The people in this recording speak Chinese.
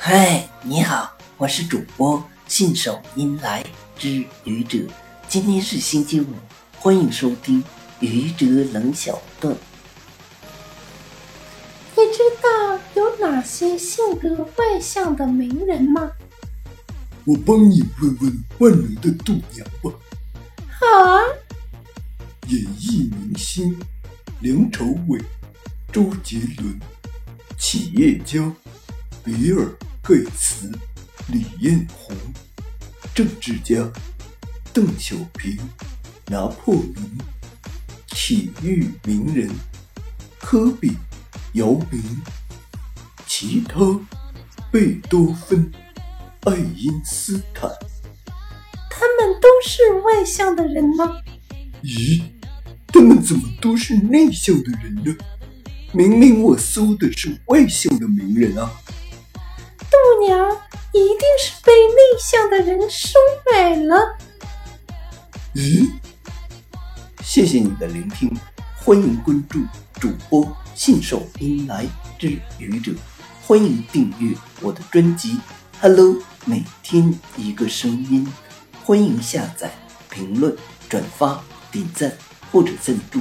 嗨，你好，我是主播信手拈来之愚者。今天是星期五，欢迎收听愚者冷小段。你知道有哪些性格外向的名人吗？我帮你问问万能的度娘吧。好啊，演艺明星梁朝伟、周杰伦，企业家比尔盖茨、李彦宏，政治家邓小平、拿破仑，体育名人科比、姚明，其他贝多芬、爱因斯坦。他们都是外向的人吗？咦，他们怎么都是内向的人呢？明明我搜的是外向的名人啊！娘一定是被内向的人收买了。咦，谢谢你的聆听，欢迎关注主播信手拈来之愚者，欢迎订阅我的专辑《Hello》，每天一个声音，欢迎下载、评论、转发、点赞或者赞助。